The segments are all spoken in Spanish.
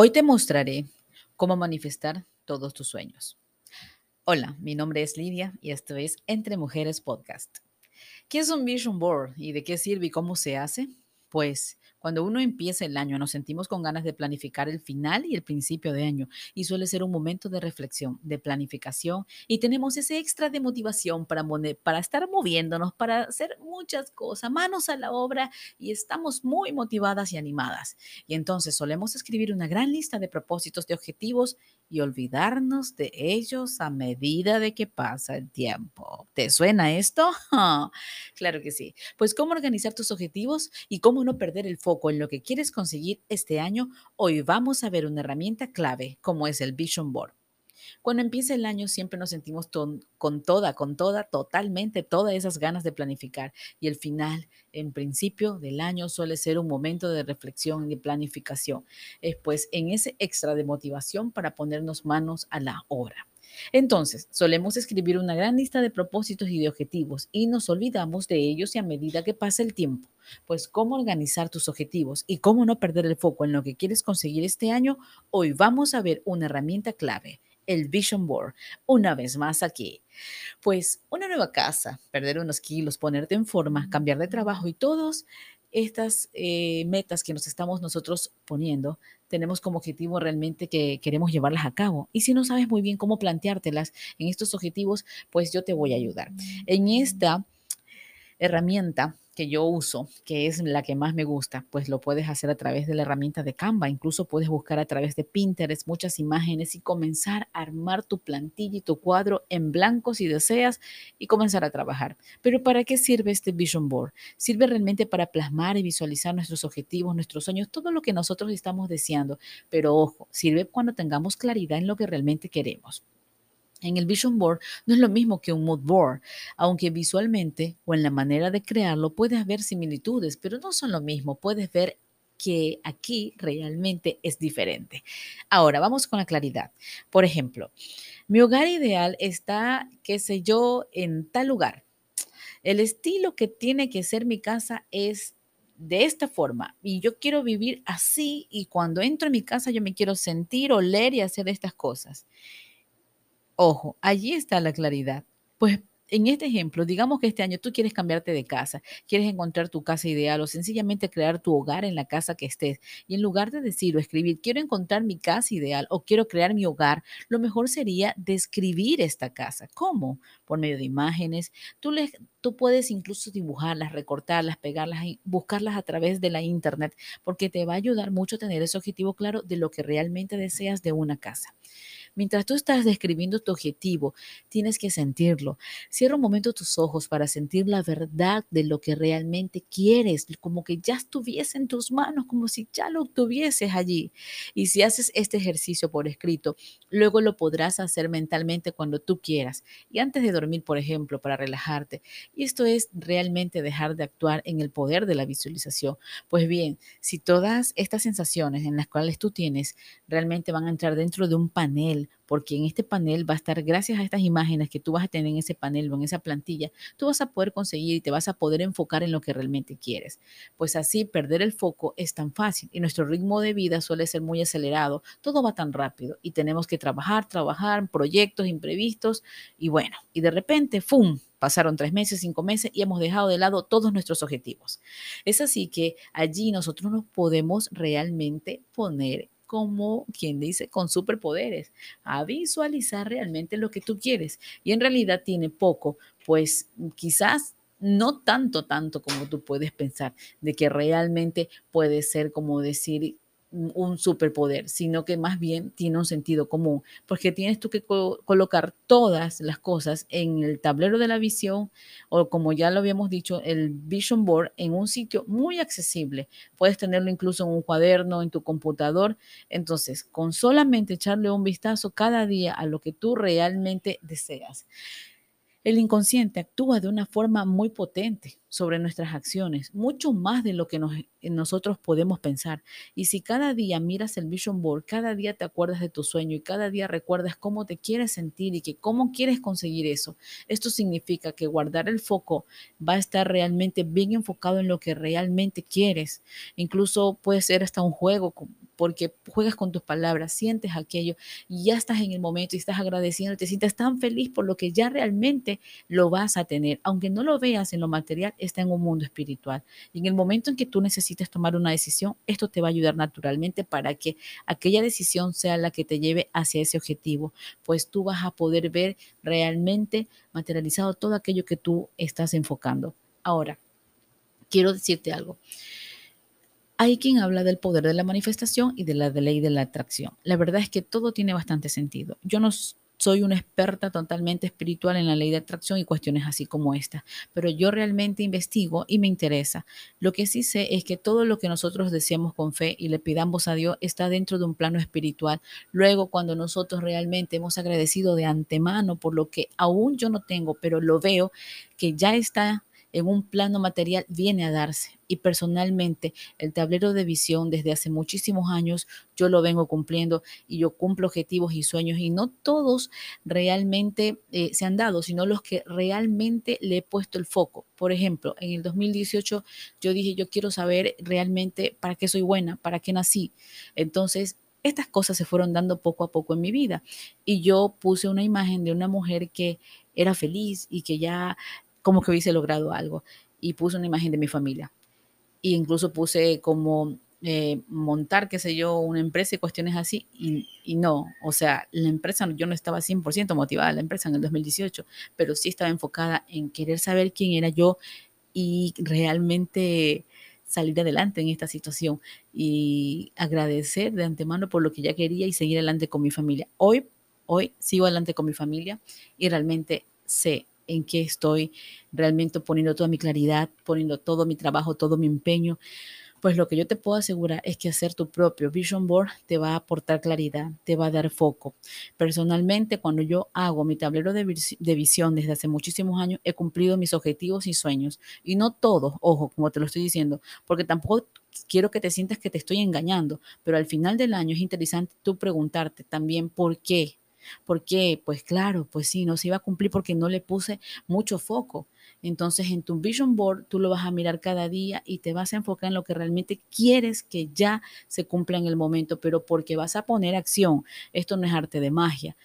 Hoy te mostraré cómo manifestar todos tus sueños. Hola, mi nombre es Lidia y esto es Entre Mujeres Podcast. ¿Qué es un vision board y de qué sirve y cómo se hace? Pues cuando uno empieza el año, nos sentimos con ganas de planificar el final y el principio de año y suele ser un momento de reflexión, de planificación y tenemos ese extra de motivación para, para estar moviéndonos, para hacer muchas cosas, manos a la obra y estamos muy motivadas y animadas. Y entonces solemos escribir una gran lista de propósitos, de objetivos y olvidarnos de ellos a medida de que pasa el tiempo. ¿Te suena esto? claro que sí. Pues cómo organizar tus objetivos y cómo no perder el foco en lo que quieres conseguir este año, hoy vamos a ver una herramienta clave como es el Vision Board. Cuando empieza el año siempre nos sentimos con toda, con toda, totalmente todas esas ganas de planificar y el final, en principio del año, suele ser un momento de reflexión y de planificación. Es pues en ese extra de motivación para ponernos manos a la obra. Entonces, solemos escribir una gran lista de propósitos y de objetivos y nos olvidamos de ellos y a medida que pasa el tiempo. Pues cómo organizar tus objetivos y cómo no perder el foco en lo que quieres conseguir este año, hoy vamos a ver una herramienta clave, el Vision Board, una vez más aquí. Pues una nueva casa, perder unos kilos, ponerte en forma, cambiar de trabajo y todos estas eh, metas que nos estamos nosotros poniendo, tenemos como objetivo realmente que queremos llevarlas a cabo. Y si no sabes muy bien cómo planteártelas en estos objetivos, pues yo te voy a ayudar. En esta herramienta que yo uso, que es la que más me gusta, pues lo puedes hacer a través de la herramienta de Canva. Incluso puedes buscar a través de Pinterest muchas imágenes y comenzar a armar tu plantilla y tu cuadro en blanco si deseas y comenzar a trabajar. Pero ¿para qué sirve este Vision Board? Sirve realmente para plasmar y visualizar nuestros objetivos, nuestros sueños, todo lo que nosotros estamos deseando. Pero ojo, sirve cuando tengamos claridad en lo que realmente queremos. En el Vision Board no es lo mismo que un Mood Board, aunque visualmente o en la manera de crearlo puedes ver similitudes, pero no son lo mismo. Puedes ver que aquí realmente es diferente. Ahora, vamos con la claridad. Por ejemplo, mi hogar ideal está, qué sé yo, en tal lugar. El estilo que tiene que ser mi casa es de esta forma y yo quiero vivir así y cuando entro en mi casa yo me quiero sentir, oler y hacer estas cosas. Ojo, allí está la claridad. Pues en este ejemplo, digamos que este año tú quieres cambiarte de casa, quieres encontrar tu casa ideal o sencillamente crear tu hogar en la casa que estés. Y en lugar de decir o escribir, quiero encontrar mi casa ideal o quiero crear mi hogar, lo mejor sería describir esta casa. ¿Cómo? Por medio de imágenes. Tú, tú puedes incluso dibujarlas, recortarlas, pegarlas buscarlas a través de la internet, porque te va a ayudar mucho tener ese objetivo claro de lo que realmente deseas de una casa. Mientras tú estás describiendo tu objetivo, tienes que sentirlo. Cierra un momento tus ojos para sentir la verdad de lo que realmente quieres, como que ya estuviese en tus manos, como si ya lo tuvieses allí. Y si haces este ejercicio por escrito, luego lo podrás hacer mentalmente cuando tú quieras. Y antes de dormir, por ejemplo, para relajarte. Y esto es realmente dejar de actuar en el poder de la visualización. Pues bien, si todas estas sensaciones en las cuales tú tienes realmente van a entrar dentro de un panel, porque en este panel va a estar, gracias a estas imágenes que tú vas a tener en ese panel o en esa plantilla, tú vas a poder conseguir y te vas a poder enfocar en lo que realmente quieres. Pues así perder el foco es tan fácil y nuestro ritmo de vida suele ser muy acelerado, todo va tan rápido y tenemos que trabajar, trabajar, proyectos imprevistos y bueno, y de repente, ¡fum! Pasaron tres meses, cinco meses y hemos dejado de lado todos nuestros objetivos. Es así que allí nosotros nos podemos realmente poner como quien dice, con superpoderes, a visualizar realmente lo que tú quieres. Y en realidad tiene poco, pues quizás no tanto, tanto como tú puedes pensar, de que realmente puede ser como decir, un superpoder, sino que más bien tiene un sentido común, porque tienes tú que colocar todas las cosas en el tablero de la visión o como ya lo habíamos dicho, el Vision Board en un sitio muy accesible. Puedes tenerlo incluso en un cuaderno, en tu computador. Entonces, con solamente echarle un vistazo cada día a lo que tú realmente deseas. El inconsciente actúa de una forma muy potente sobre nuestras acciones, mucho más de lo que eh, nosotros podemos pensar. Y si cada día miras el vision board, cada día te acuerdas de tu sueño y cada día recuerdas cómo te quieres sentir y que cómo quieres conseguir eso, esto significa que guardar el foco va a estar realmente bien enfocado en lo que realmente quieres. Incluso puede ser hasta un juego porque juegas con tus palabras, sientes aquello y ya estás en el momento y estás agradeciendo, te sientes tan feliz por lo que ya realmente lo vas a tener. Aunque no lo veas en lo material, está en un mundo espiritual. Y en el momento en que tú necesites tomar una decisión, esto te va a ayudar naturalmente para que aquella decisión sea la que te lleve hacia ese objetivo, pues tú vas a poder ver realmente materializado todo aquello que tú estás enfocando. Ahora, quiero decirte algo. Hay quien habla del poder de la manifestación y de la ley de la atracción. La verdad es que todo tiene bastante sentido. Yo no soy una experta totalmente espiritual en la ley de atracción y cuestiones así como esta, pero yo realmente investigo y me interesa. Lo que sí sé es que todo lo que nosotros deseamos con fe y le pidamos a Dios está dentro de un plano espiritual. Luego, cuando nosotros realmente hemos agradecido de antemano por lo que aún yo no tengo, pero lo veo que ya está en un plano material viene a darse. Y personalmente, el tablero de visión desde hace muchísimos años yo lo vengo cumpliendo y yo cumplo objetivos y sueños y no todos realmente eh, se han dado, sino los que realmente le he puesto el foco. Por ejemplo, en el 2018 yo dije, yo quiero saber realmente para qué soy buena, para qué nací. Entonces, estas cosas se fueron dando poco a poco en mi vida y yo puse una imagen de una mujer que era feliz y que ya como que hubiese logrado algo. Y puse una imagen de mi familia. E incluso puse como eh, montar, qué sé yo, una empresa y cuestiones así. Y, y, no, o sea, la empresa, yo no estaba 100% motivada, la empresa en el 2018, pero sí estaba enfocada en querer saber quién era yo y realmente salir adelante en esta situación y agradecer de antemano por lo que ya quería y seguir adelante con mi familia. Hoy, hoy sigo adelante con mi familia y realmente sé en qué estoy realmente poniendo toda mi claridad, poniendo todo mi trabajo, todo mi empeño. Pues lo que yo te puedo asegurar es que hacer tu propio vision board te va a aportar claridad, te va a dar foco. Personalmente, cuando yo hago mi tablero de, visión desde hace muchísimos años, he cumplido mis objetivos y sueños. Y no todos, ojo, como te lo estoy diciendo, porque tampoco quiero que te sientas que te estoy engañando, pero al final del año es interesante tú preguntarte también por qué, ¿Por qué? Pues claro, pues sí, no se iba a cumplir porque no le puse mucho foco. Entonces en tu vision board tú lo vas a mirar cada día y te vas a enfocar en lo que realmente quieres que ya se cumpla en el momento, pero porque vas a poner acción. Esto no es arte de magia.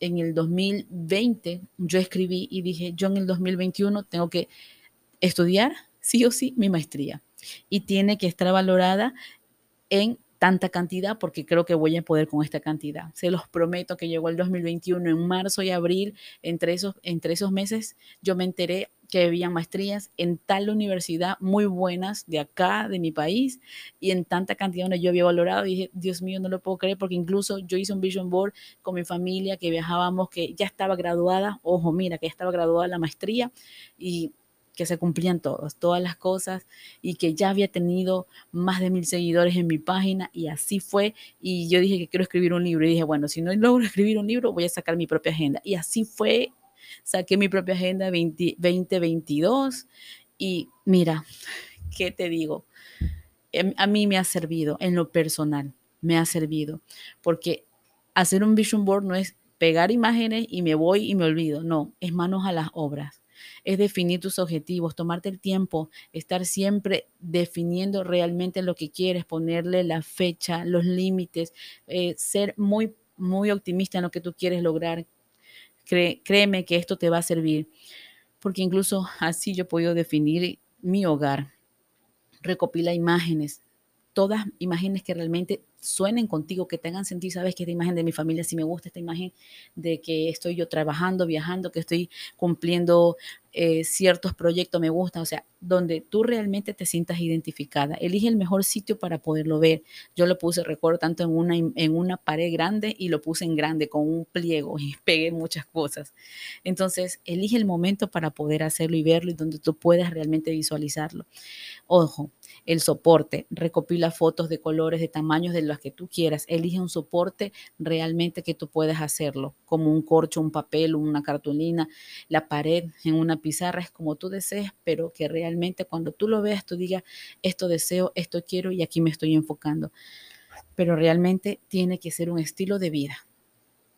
En el 2020 yo escribí y dije, yo en el 2021 tengo que estudiar sí o sí mi maestría y tiene que estar valorada en tanta cantidad porque creo que voy a poder con esta cantidad. Se los prometo que llegó el 2021 en marzo y abril, entre esos, entre esos meses yo me enteré que había maestrías en tal universidad muy buenas de acá, de mi país, y en tanta cantidad donde yo había valorado. Dije, Dios mío, no lo puedo creer, porque incluso yo hice un vision board con mi familia, que viajábamos, que ya estaba graduada, ojo, mira, que ya estaba graduada la maestría, y que se cumplían todos, todas las cosas y que ya había tenido más de mil seguidores en mi página y así fue. Y yo dije que quiero escribir un libro y dije, bueno, si no logro escribir un libro, voy a sacar mi propia agenda. Y así fue, saqué mi propia agenda 2022 y mira, ¿qué te digo? Em, a mí me ha servido en lo personal, me ha servido, porque hacer un vision board no es pegar imágenes y me voy y me olvido, no, es manos a las obras es definir tus objetivos, tomarte el tiempo, estar siempre definiendo realmente lo que quieres, ponerle la fecha, los límites, eh, ser muy, muy optimista en lo que tú quieres lograr. créeme que esto te va a servir, porque incluso así yo puedo definir mi hogar. Recopila imágenes, todas imágenes que realmente suenen contigo, que tengan sentido, sabes que esta imagen de mi familia si me gusta, esta imagen de que estoy yo trabajando, viajando, que estoy cumpliendo eh, ciertos proyectos, me gusta, o sea, donde tú realmente te sientas identificada. Elige el mejor sitio para poderlo ver. Yo lo puse, recuerdo, tanto en una, en una pared grande y lo puse en grande con un pliego y pegué muchas cosas. Entonces, elige el momento para poder hacerlo y verlo y donde tú puedas realmente visualizarlo. Ojo, el soporte, recopila fotos de colores, de tamaños de las que tú quieras, elige un soporte realmente que tú puedas hacerlo, como un corcho, un papel, una cartulina, la pared en una pizarra, es como tú desees, pero que realmente cuando tú lo veas, tú digas, esto deseo, esto quiero y aquí me estoy enfocando. Pero realmente tiene que ser un estilo de vida.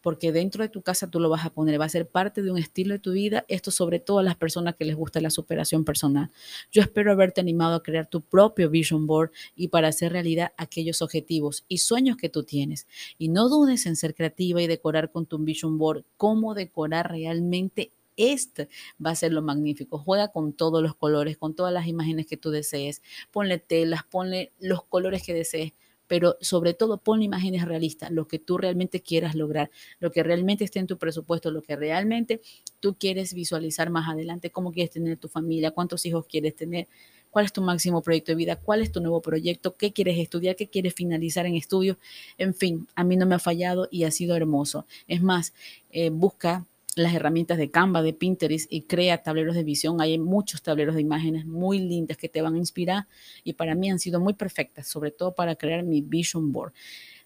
Porque dentro de tu casa tú lo vas a poner, va a ser parte de un estilo de tu vida, esto sobre todo a las personas que les gusta la superación personal. Yo espero haberte animado a crear tu propio vision board y para hacer realidad aquellos objetivos y sueños que tú tienes. Y no dudes en ser creativa y decorar con tu vision board, cómo decorar realmente este va a ser lo magnífico. Juega con todos los colores, con todas las imágenes que tú desees. Ponle telas, ponle los colores que desees pero sobre todo pon imágenes realistas, lo que tú realmente quieras lograr, lo que realmente esté en tu presupuesto, lo que realmente tú quieres visualizar más adelante, cómo quieres tener tu familia, cuántos hijos quieres tener, cuál es tu máximo proyecto de vida, cuál es tu nuevo proyecto, qué quieres estudiar, qué quieres finalizar en estudios. En fin, a mí no me ha fallado y ha sido hermoso. Es más, eh, busca las herramientas de Canva, de Pinterest y crea tableros de visión. Hay muchos tableros de imágenes muy lindas que te van a inspirar y para mí han sido muy perfectas, sobre todo para crear mi vision board.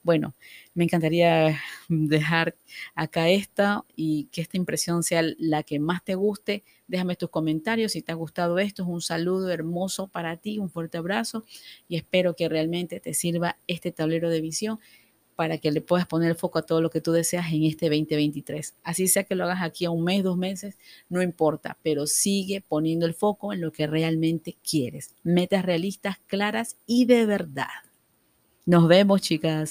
Bueno, me encantaría dejar acá esta y que esta impresión sea la que más te guste. Déjame tus comentarios si te ha gustado esto. Es un saludo hermoso para ti, un fuerte abrazo y espero que realmente te sirva este tablero de visión para que le puedas poner el foco a todo lo que tú deseas en este 2023. Así sea que lo hagas aquí a un mes, dos meses, no importa, pero sigue poniendo el foco en lo que realmente quieres. Metas realistas, claras y de verdad. Nos vemos, chicas.